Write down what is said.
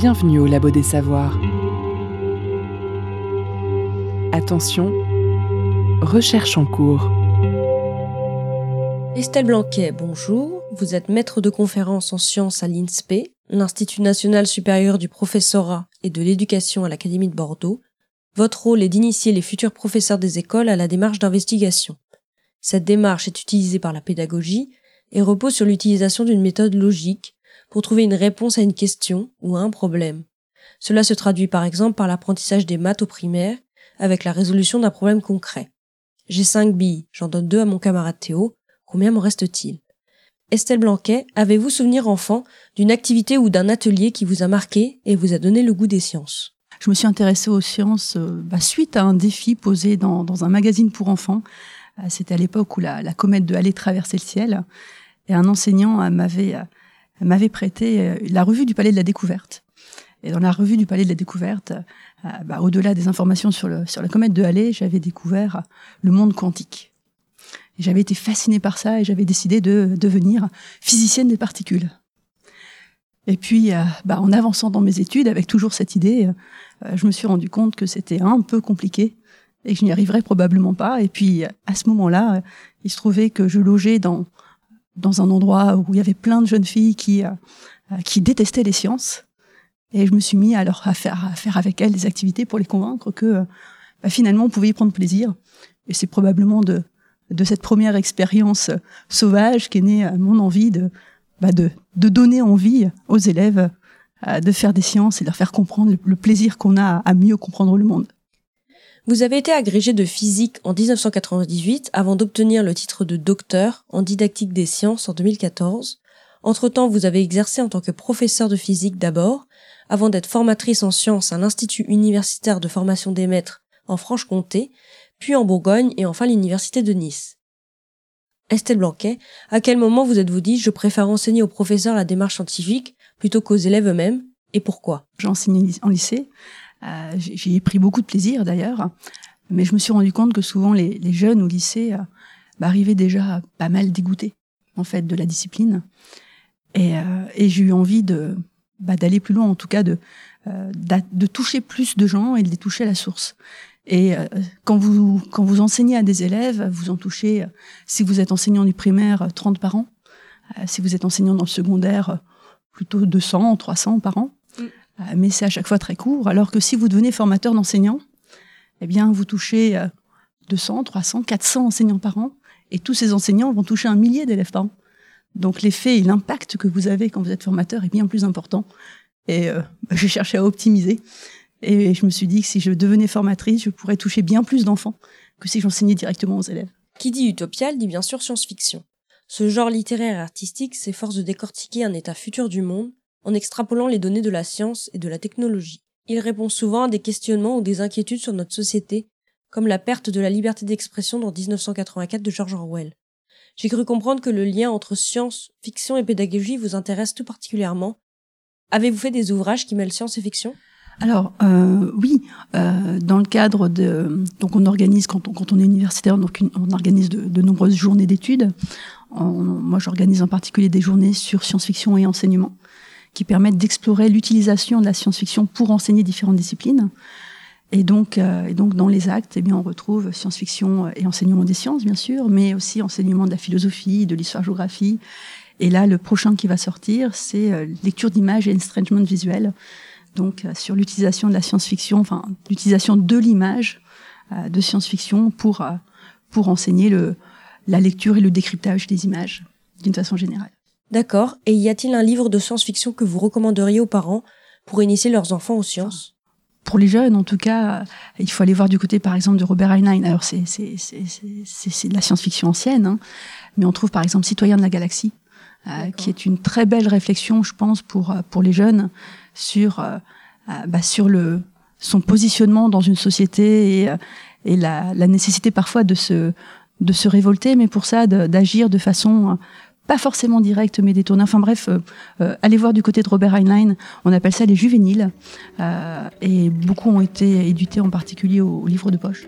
Bienvenue au Labo des Savoirs. Attention, recherche en cours. Estelle Blanquet, bonjour. Vous êtes maître de conférence en sciences à l'INSPE, l'Institut national supérieur du professorat et de l'éducation à l'Académie de Bordeaux. Votre rôle est d'initier les futurs professeurs des écoles à la démarche d'investigation. Cette démarche est utilisée par la pédagogie et repose sur l'utilisation d'une méthode logique pour trouver une réponse à une question ou à un problème. Cela se traduit par exemple par l'apprentissage des maths au primaire avec la résolution d'un problème concret. J'ai cinq billes, j'en donne deux à mon camarade Théo, combien m'en reste-t-il? Estelle Blanquet, avez-vous souvenir enfant d'une activité ou d'un atelier qui vous a marqué et vous a donné le goût des sciences? Je me suis intéressée aux sciences euh, bah, suite à un défi posé dans, dans un magazine pour enfants. Euh, c'était à l'époque où la, la comète de Halley traversait le ciel et un enseignant euh, m'avait m'avait prêté la revue du Palais de la Découverte. Et dans la revue du Palais de la Découverte, bah, au-delà des informations sur, le, sur la comète de Halley, j'avais découvert le monde quantique. J'avais été fascinée par ça et j'avais décidé de devenir physicienne des particules. Et puis, euh, bah, en avançant dans mes études, avec toujours cette idée, euh, je me suis rendu compte que c'était un peu compliqué et que je n'y arriverais probablement pas. Et puis, à ce moment-là, il se trouvait que je logeais dans dans un endroit où il y avait plein de jeunes filles qui euh, qui détestaient les sciences. Et je me suis mis à à faire à faire avec elles des activités pour les convaincre que bah, finalement on pouvait y prendre plaisir. Et c'est probablement de de cette première expérience sauvage qui est née mon envie de, bah de, de donner envie aux élèves euh, de faire des sciences et de leur faire comprendre le, plaisir qu'on a à mieux comprendre le monde. Vous avez été agrégé de physique en 1998 avant d'obtenir le titre de docteur en didactique des sciences en 2014. Entre-temps, vous avez exercé en tant que professeur de physique d'abord, avant d'être formatrice en sciences à l'Institut universitaire de formation des maîtres en Franche-Comté, puis en Bourgogne et enfin l'université de Nice. Estelle Blanquet, à quel moment vous êtes-vous dit je préfère enseigner aux professeurs la démarche scientifique plutôt qu'aux élèves eux-mêmes et pourquoi? J'ai enseigné en lycée, euh, j'ai pris beaucoup de plaisir d'ailleurs, mais je me suis rendu compte que souvent les, jeunes au lycée euh, bah, arrivaient déjà pas mal dégoûtés en fait de la discipline et, euh, et j'ai eu envie de bah, d'aller plus loin en tout cas de de toucher plus de gens et de les toucher à la source. Et quand vous quand vous enseignez à des élèves, vous en touchez, si vous êtes enseignant du primaire, 30 par an. Si vous êtes enseignant dans le secondaire, plutôt 200, 300 par an. Mais c'est à chaque fois très court. Alors que si vous devenez formateur d'enseignants, eh bien, vous touchez 200, 300, 400 enseignants par an. Et tous ces enseignants vont toucher un millier d'élèves par an. Donc l'effet et l'impact que vous avez quand vous êtes formateur est bien plus important. Et euh, bah, j'ai cherché à optimiser. Et je me suis dit que si je devenais formatrice, je pourrais toucher bien plus d'enfants que si j'enseignais directement aux élèves. Qui dit utopial dit bien sûr science-fiction. Ce genre littéraire et artistique s'efforce de décortiquer un état futur du monde en extrapolant les données de la science et de la technologie. Il répond souvent à des questionnements ou des inquiétudes sur notre société, comme la perte de la liberté d'expression dans 1984 de George Orwell. J'ai cru comprendre que le lien entre science, fiction et pédagogie vous intéresse tout particulièrement. Avez-vous fait des ouvrages qui mêlent science et fiction? Alors euh, oui, euh, dans le cadre de donc on organise quand on est universitaire donc on organise de, de nombreuses journées d'études. Moi j'organise en particulier des journées sur science-fiction et enseignement qui permettent d'explorer l'utilisation de la science-fiction pour enseigner différentes disciplines. Et donc euh, et donc dans les actes eh bien on retrouve science-fiction et enseignement des sciences bien sûr, mais aussi enseignement de la philosophie, de l'histoire-géographie. Et là le prochain qui va sortir c'est euh, lecture d'images et estrangement visuel donc euh, sur l'utilisation de la science-fiction, enfin l'utilisation de l'image euh, de science-fiction pour euh, pour enseigner le la lecture et le décryptage des images d'une façon générale. D'accord. Et y a-t-il un livre de science-fiction que vous recommanderiez aux parents pour initier leurs enfants aux sciences? pour les jeunes, en tout cas, il faut aller voir du côté, par exemple, de Robert Heinlein. Alors, c'est c'est c'est c'est de la science-fiction ancienne, hein, mais on trouve par exemple Citoyen de la galaxie, euh, qui est une très belle réflexion, je pense, pour pour les jeunes sur euh, euh, bah, sur le son positionnement dans une société et, euh, et la, la, nécessité parfois de se de se révolter, mais pour ça d'agir de, façon pas forcément directe, mais détournée. Enfin bref, euh, allez voir du côté de Robert Heinlein, on appelle ça les juvéniles, euh, et beaucoup ont été édités en particulier au, au livre de poche.